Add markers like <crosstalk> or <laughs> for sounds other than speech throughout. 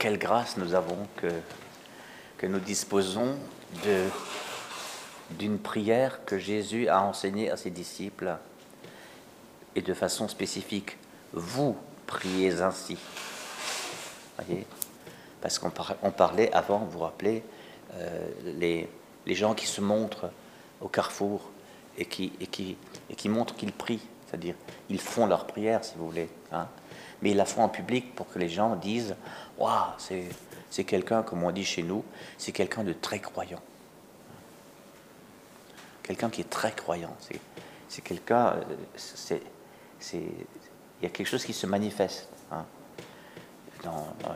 quelle grâce nous avons que, nous disposons d'une prière que Jésus a enseignée à ses disciples et de façon spécifique. Vous priez ainsi. Voyez Parce qu'on on parlait avant, vous vous rappelez, euh, les, gens qui se montrent au carrefour et qui montrent qu'ils prient, c'est-à-dire ils font leur prière, si vous voulez. Hein mais ils la font en public pour que les gens disent Waouh, c'est quelqu'un, comme on dit chez nous, c'est quelqu'un de très croyant. Quelqu'un qui est très croyant. C'est quelqu'un. Euh, il y a quelque chose qui se manifeste. Hein.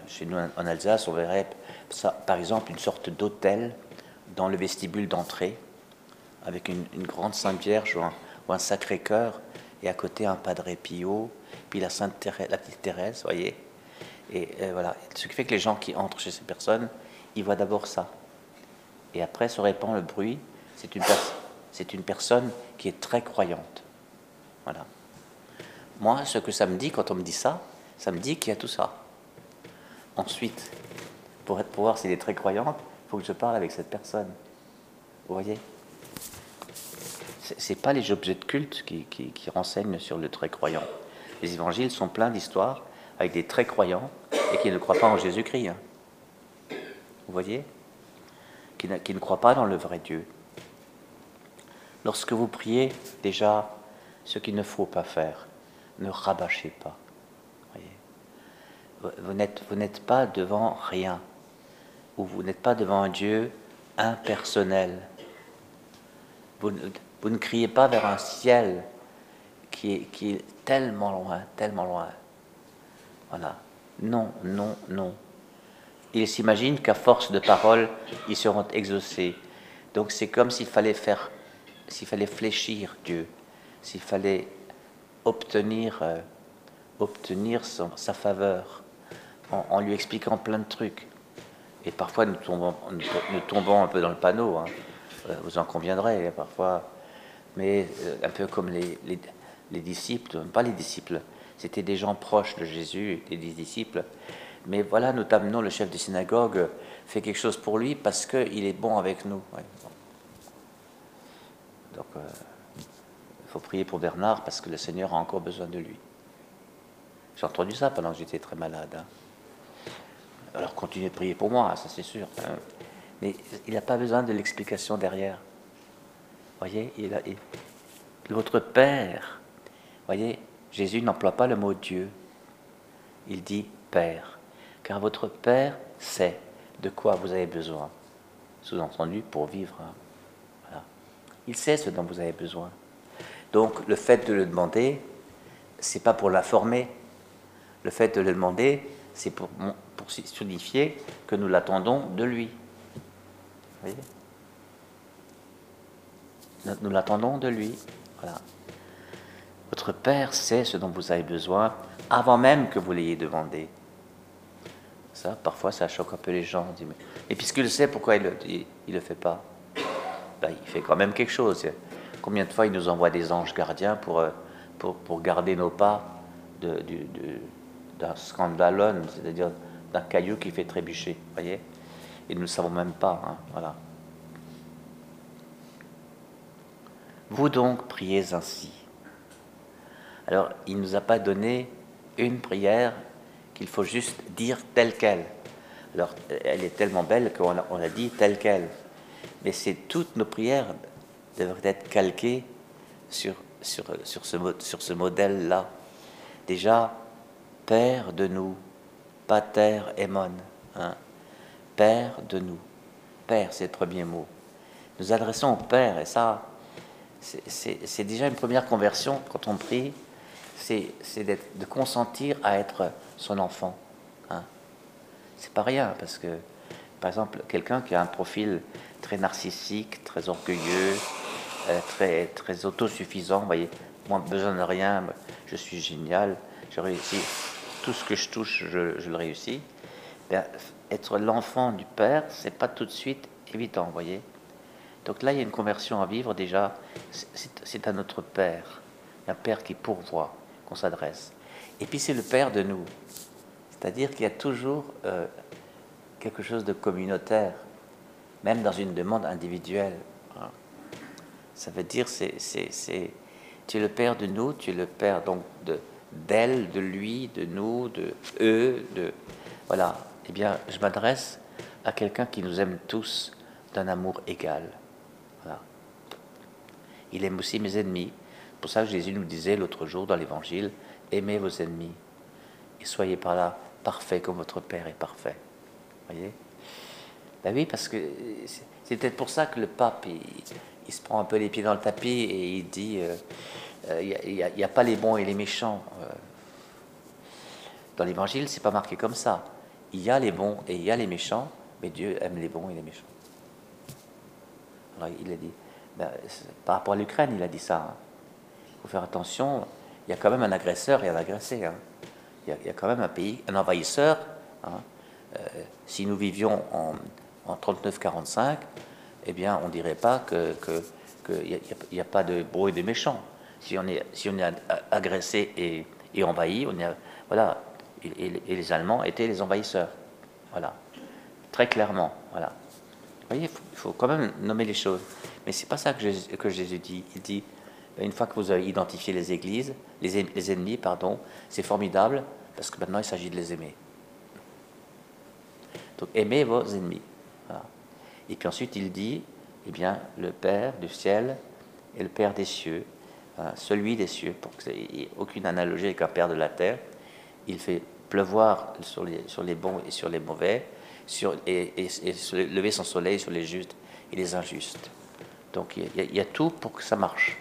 chez nous en Alsace, on verrait ça, par exemple une sorte d'hôtel dans le vestibule d'entrée, avec une, grande Sainte Vierge ou un, Sacré Cœur, et à côté un Padre Pio, puis la Sainte Thérèse, la petite Thérèse, voyez. Et euh, voilà, ce qui fait que les gens qui entrent chez ces personnes, ils voient d'abord ça. Et après se répand le bruit. C'est une, personne qui est très croyante. Voilà. Moi, ce que ça me dit quand on me dit ça, ça me dit qu'il y a tout ça. Ensuite, pour, être, pour voir s'il est très croyante, il faut que je parle avec cette personne. Vous voyez? Ce n'est pas les objets de culte qui, renseignent sur le très croyant. Les évangiles sont pleins d'histoires avec des très croyants et qui ne croient pas en Jésus-Christ. Hein. Vous voyez? Qui ne, croient pas dans le vrai Dieu. Lorsque vous priez, déjà, ce qu'il ne faut pas faire, ne rabâchez pas. Vous n'êtes pas devant rien, ou vous n'êtes pas devant un Dieu impersonnel. Vous ne criez pas vers un ciel qui est, tellement loin, tellement loin. Voilà. Non, non, non. Ils s'imaginent qu'à force de paroles, ils seront exaucés. Donc c'est comme s'il fallait faire, s'il fallait fléchir Dieu, s'il fallait obtenir, euh, obtenir sa faveur en, lui expliquant plein de trucs. Et parfois nous tombons, nous, tombons un peu dans le panneau, hein. euh, vous en conviendrez parfois, mais euh, un peu comme les, les disciples, pas les disciples, c'était des gens proches de Jésus, des disciples. Mais voilà, nous t'amenons, le chef de synagogue fait quelque chose pour lui parce qu'il est bon avec nous. Donc, euh, il faut prier pour Bernard parce que le Seigneur a encore besoin de lui. J'ai entendu ça pendant que j'étais très malade. Hein. Alors continuez de prier pour moi, ça c'est sûr. Hein. Mais il n'a pas besoin de l'explication derrière. Voyez, il Père voyez, Jésus n'emploie pas le mot Dieu. Il dit Père. Car votre Père sait de quoi vous avez besoin. Sous-entendu, pour vivre. Voilà. Il sait ce dont vous avez besoin. Donc, le fait de le demander, c'est pas pour l'informer. Le fait de le demander, c'est pour, pour signifier que nous l'attendons de lui. Nous l'attendons de lui. Voilà. Votre Père sait ce dont vous avez besoin avant même que vous l'ayez demandé. Ça, parfois, ça choque un peu les gens. Et puisqu'il sait, pourquoi il ne le, fait pas? Ben, Il fait quand même quelque chose. Combien de fois il nous envoie des anges gardiens pour, euh, pour, pour garder nos pas d'un scandalon, c'est-à-dire d'un caillou qui fait trébucher, voyez? Et nous ne savons même pas, hein, voilà. Vous donc priez ainsi. Alors, il ne nous a pas donné une prière qu'il faut juste dire telle qu'elle. Alors, elle est tellement belle qu'on a, dit telle qu'elle. Mais c'est toutes nos prières devraient être calquées sur, sur, sur ce, sur ce modèle-là. Déjà, Père de nous, Pater Emon. Hein. Père de nous. Père, c'est le premier mot. Nous adressons au Père, et ça, c'est déjà une première conversion quand on prie c'est de consentir à être son enfant. Hein. C'est pas rien, parce que, par exemple, quelqu'un qui a un profil très narcissique, très orgueilleux, euh, très, très autosuffisant, vous voyez, moi, besoin de rien, je suis génial, je réussis, tout ce que je touche, je, le réussis. Ben, être l'enfant du Père, c'est pas tout de suite évident, vous voyez. Donc là, il y a une conversion à vivre déjà, c'est à notre Père, un Père qui pourvoit qu'on s'adresse. Et puis c'est le Père de nous. C'est-à-dire qu'il y a toujours, euh, quelque chose de communautaire, même dans une demande individuelle. Hein. Ça veut dire, c'est, tu es le Père de nous, tu es le Père donc de, d'elle, de lui, de nous, de eux, de... Voilà. Eh bien, je m'adresse à quelqu'un qui nous aime tous d'un amour égal. Il aime aussi mes ennemis. Pour ça, Jésus nous disait l'autre jour dans l'Évangile, aimez vos ennemis et soyez par là parfait comme votre Père est parfait. Voyez? Ben oui, parce que c'est peut-être pour ça que le pape, il, se prend un peu les pieds dans le tapis et il dit, euh, euh, il n'y a, pas les bons et les méchants. Euh. Dans l'Évangile, c'est pas marqué comme ça. Il y a les bons et il y a les méchants, mais Dieu aime les bons et les méchants. Alors il a dit, ben, par rapport à l'Ukraine, il a dit ça. Hein. Il faut faire attention, il y a quand même un agresseur et un agressé. Hein. Il, y a, quand même un pays, un envahisseur. Hein. Euh, si nous vivions en, en 39-45, eh bien, on ne dirait pas qu'il n'y a, pas de et de méchants. Si on est, on agressé et, et envahi, on est, voilà, et, les Allemands étaient les envahisseurs. Voilà, très clairement. Voilà. Vous voyez, il faut, quand même nommer les choses. Mais c'est pas ça que Jésus, dit. Il dit, une fois que vous avez identifié les églises, les, ennemis, pardon, c'est formidable parce que maintenant il s'agit de les aimer. Donc aimez vos ennemis. Et puis ensuite il dit, eh bien, le Père du ciel et le Père des cieux, hein, celui des cieux, pour qu'il n'y ait aucune analogie avec un Père de la terre, il fait pleuvoir sur les, bons et sur les mauvais, et, lever son soleil sur les justes et les injustes. Donc il y, a, tout pour que ça marche.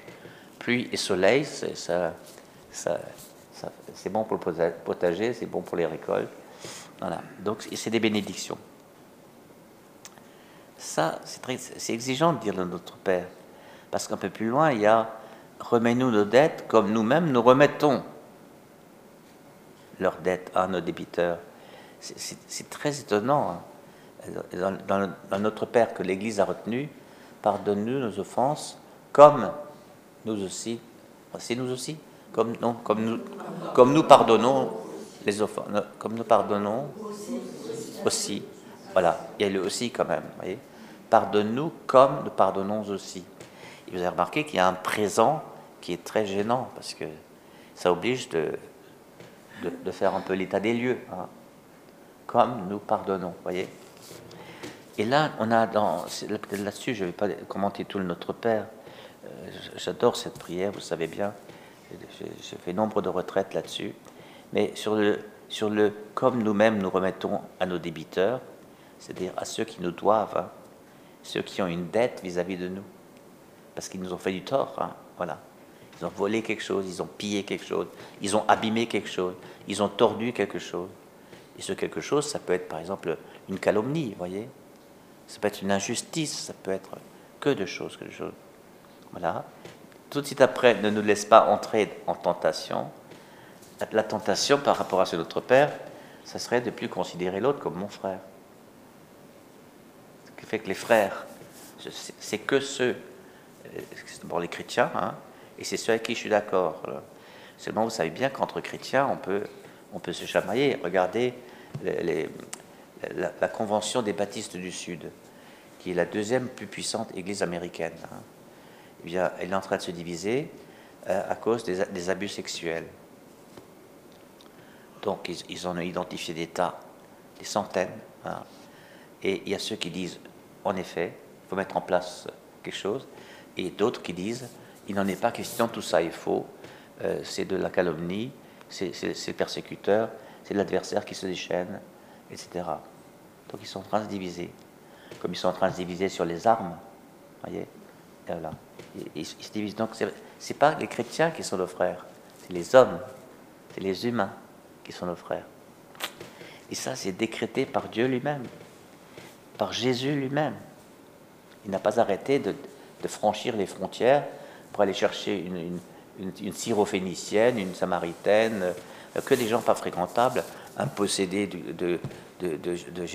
Pluie et soleil, c'est bon pour le potager, c'est bon pour les récoltes. Voilà. Donc c'est des bénédictions. Ça, c'est exigeant de dire de notre Père. Parce qu'un peu plus loin, il y a remets-nous nos dettes comme nous-mêmes nous remettons leurs dettes à nos débiteurs. C'est très étonnant. Hein. Dans, notre Père que l'Église a retenu, pardonne-nous nos offenses, comme nous aussi. C'est nous aussi, comme, nous, comme nous pardonnons les offenses, comme nous pardonnons aussi. Voilà, il y a le aussi quand même. Voyez Pardonne-nous comme nous pardonnons aussi. Vous avez remarqué qu'il y a un présent qui est très gênant parce que ça oblige de, de, faire un peu l'état des lieux, hein. comme nous pardonnons, voyez. Et là, on a dans là-dessus, je ne vais pas commenter tout le Notre Père. Euh, j'adore cette prière, vous savez bien. J'ai fait nombre de retraites là-dessus. Mais sur le, sur le comme nous-mêmes nous remettons à nos débiteurs, c'est-à-dire à ceux qui nous doivent, hein, ceux qui ont une dette vis-à-vis de nous, parce qu'ils nous ont fait du tort. Hein, voilà. Ils ont volé quelque chose, ils ont pillé quelque chose, ils ont abîmé quelque chose, ils ont tordu quelque chose. Et ce quelque chose, ça peut être par exemple une calomnie, vous voyez Ça peut être une injustice, ça peut être que de choses, que de choses. Voilà. Tout de suite après, ne nous laisse pas entrer en tentation. La tentation par rapport à ce notre Père, ça serait de plus considérer l'autre comme mon frère. Ce qui fait que les frères, c'est que ceux, euh, d'abord les chrétiens, hein, et c'est ceux avec qui je suis d'accord. Seulement, vous savez bien qu'entre chrétiens, on peut, on peut se chamailler. Regardez les, la, Convention des baptistes du Sud, qui est la deuxième plus puissante église américaine. Hein. Eh bien, elle est en train de se diviser euh, à cause des, abus sexuels. Donc, ils, en ont identifié des tas, des centaines. Hein. Et il y a ceux qui disent, en effet, il faut mettre en place quelque chose, et d'autres qui disent, il n'en est pas question, tout ça est faux, euh, c'est de la calomnie, c'est le persécuteur, c'est l'adversaire qui se déchaîne, etc. Donc ils sont en train de se diviser, comme ils sont en train de se diviser sur les armes, voyez voilà. Ils, se divisent. Donc c'est pas les chrétiens qui sont nos frères, c'est les hommes, c'est les humains qui sont nos frères. Et ça, c'est décrété par Dieu lui-même, par Jésus lui-même. Il n'a pas arrêté de, de franchir les frontières pour aller chercher une, une, une, syrophénicienne, une samaritaine, euh, que des gens pas fréquentables, un possédé de, de, de, de, de,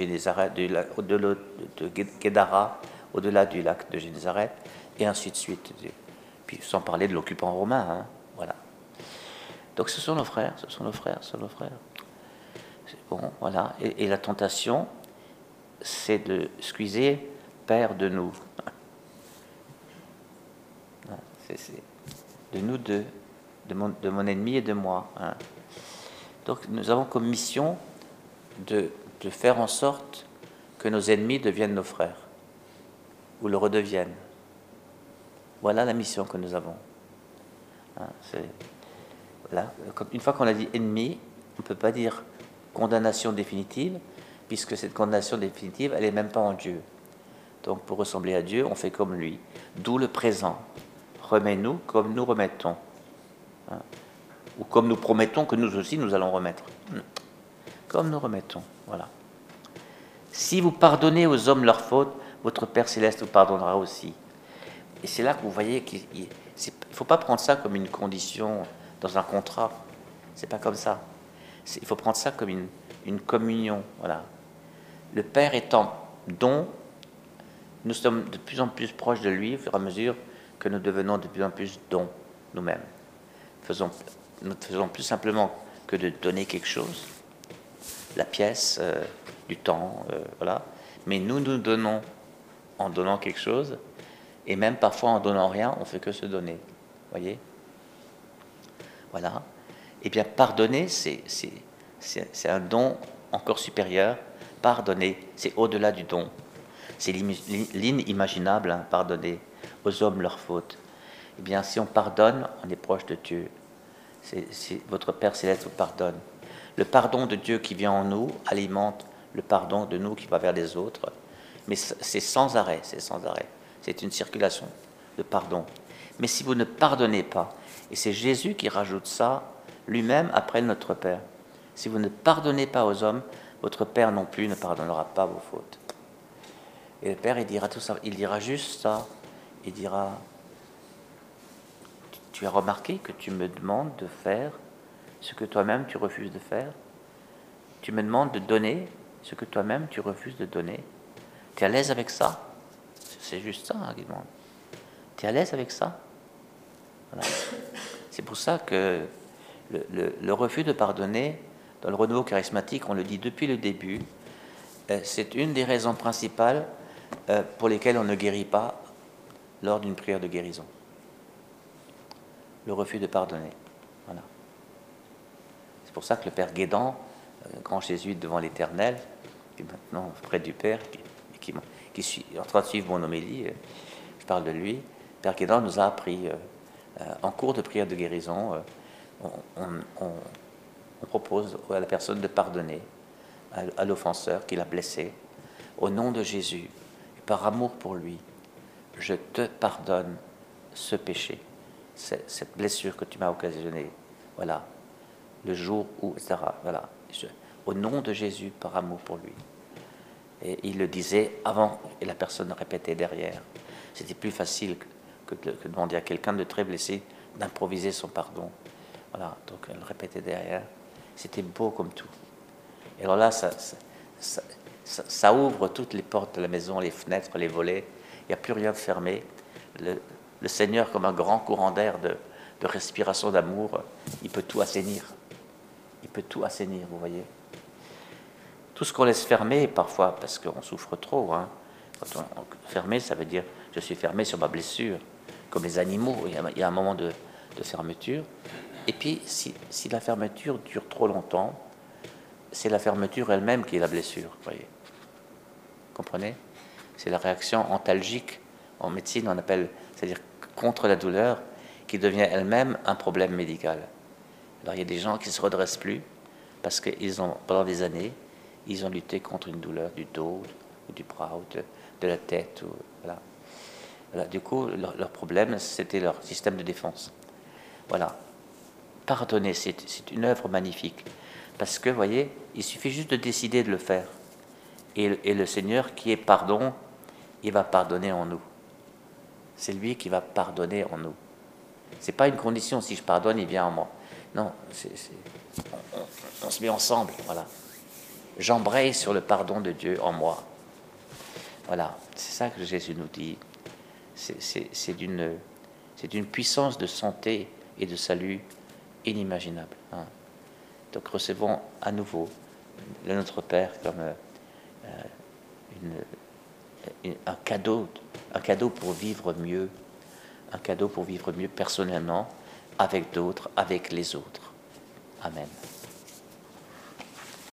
de, de au-delà du lac de Génézareth, et ainsi de suite. Puis sans parler de l'occupant romain, hein, voilà. Donc ce sont nos frères, ce sont nos frères, ce sont nos frères. Bon, voilà. Et, la tentation, c'est de squeezer Père de nous. <laughs> C'est de nous deux, de mon, de mon, ennemi et de moi. Hein. Donc nous avons comme mission de, faire en sorte que nos ennemis deviennent nos frères, ou le redeviennent. Voilà la mission que nous avons. Hein. Une fois qu'on a dit ennemi, on ne peut pas dire condamnation définitive, puisque cette condamnation définitive, elle n'est même pas en Dieu. Donc pour ressembler à Dieu, on fait comme lui. D'où le présent. Remets-nous comme nous remettons. Hein. Ou comme nous promettons que nous aussi nous allons remettre. Hmm. Comme nous remettons. Voilà. Si vous pardonnez aux hommes leurs fautes, votre Père céleste vous pardonnera aussi. Et c'est là que vous voyez qu'il ne faut pas prendre ça comme une condition dans un contrat. C'est pas comme ça. Il faut prendre ça comme une, communion. Voilà. Le Père étant don, nous sommes de plus en plus proches de lui au fur et à mesure que nous devenons de plus en plus dons nous-mêmes. Faisons, nous ne faisons plus simplement que de donner quelque chose, la pièce, euh, du temps, euh, voilà. Mais nous nous donnons en donnant quelque chose, et même parfois en donnant rien, on fait que se donner. Voyez Voilà. Eh bien, pardonner, c'est un don encore supérieur. Pardonner, c'est au-delà du don. C'est l'inimaginable, hein, pardonner aux hommes leurs fautes. Eh bien, si on pardonne, on est proche de Dieu. Votre Père céleste vous pardonne. Le pardon de Dieu qui vient en nous alimente le pardon de nous qui va vers les autres. Mais c'est sans arrêt, c'est sans arrêt. C'est une circulation de pardon. Mais si vous ne pardonnez pas, et c'est Jésus qui rajoute ça lui-même après notre Père, si vous ne pardonnez pas aux hommes, votre Père non plus ne pardonnera pas vos fautes. Et le Père, il dira tout ça, il dira juste ça. Il dira, tu as remarqué que tu me demandes de faire ce que toi-même tu refuses de faire? Tu me demandes de donner ce que toi-même tu refuses de donner? Tu es à l'aise avec ça? C'est juste ça hein, qu'il demande. Tu es à l'aise avec ça? C'est pour ça que le, refus de pardonner, dans le renouveau charismatique, on le dit depuis le début, euh, c'est une des raisons principales euh, pour lesquelles on ne guérit pas lors d'une prière de guérison. Le refus de pardonner. Voilà. C'est pour ça que le Père Guédan, euh, grand jésuite devant l'Éternel, qui est maintenant près du Père, qui, qui, suis en train de suivre mon homélie, je parle de lui, Père Guédan nous a appris en cours de prière de guérison on, propose à la personne de pardonner à, l'offenseur qui l'a blessé. Au nom de Jésus, par amour pour lui, je te pardonne ce péché, cette blessure que tu m'as occasionnée. Voilà, le jour où, etc. Voilà, au nom de Jésus, par amour pour lui. Et il le disait avant, et la personne répétait derrière. C'était plus facile que de demander à quelqu'un de très blessé d'improviser son pardon. Voilà, donc elle répétait derrière. C'était beau comme tout. Et alors là, ça, ouvre toutes les portes de la maison, les fenêtres, les volets. Il n'y a plus rien de fermé. Seigneur, comme un grand courant d'air de, respiration d'amour, il peut tout assainir. Il peut tout assainir, vous voyez. Tout ce qu'on laisse fermer, parfois, parce qu'on souffre trop, hein. quand on, fermé, ça veut dire je suis fermé sur ma blessure, comme les animaux. Il y a, un moment de, fermeture. Et puis, si, la fermeture dure trop longtemps, c'est la fermeture elle-même qui est la blessure. Voyez. Comprenez? C'est la réaction antalgique. En médecine, on appelle, c'est-à-dire contre la douleur, qui devient elle-même un problème médical. Alors, il y a des gens qui ne se redressent plus parce qu'ils ont, pendant des années, ils ont lutté contre une douleur du dos ou du bras ou de, la tête. Ou, voilà. Du coup, leur, problème, c'était leur système de défense. Voilà pardonner, c'est une œuvre magnifique. Parce que, vous voyez, il suffit juste de décider de le faire. Et, le Seigneur qui est pardon, il va pardonner en nous. C'est lui qui va pardonner en nous. C'est pas une condition, si je pardonne, il vient en moi. Non, on, se met ensemble, voilà. J'embraye sur le pardon de Dieu en moi. Voilà, c'est ça que Jésus nous dit. C'est d'une puissance de santé et de salut inimaginable. Hein. Donc recevons à nouveau le Notre Père comme euh, un, cadeau, un cadeau pour vivre mieux, un cadeau pour vivre mieux personnellement, avec d'autres, avec les autres. Amen.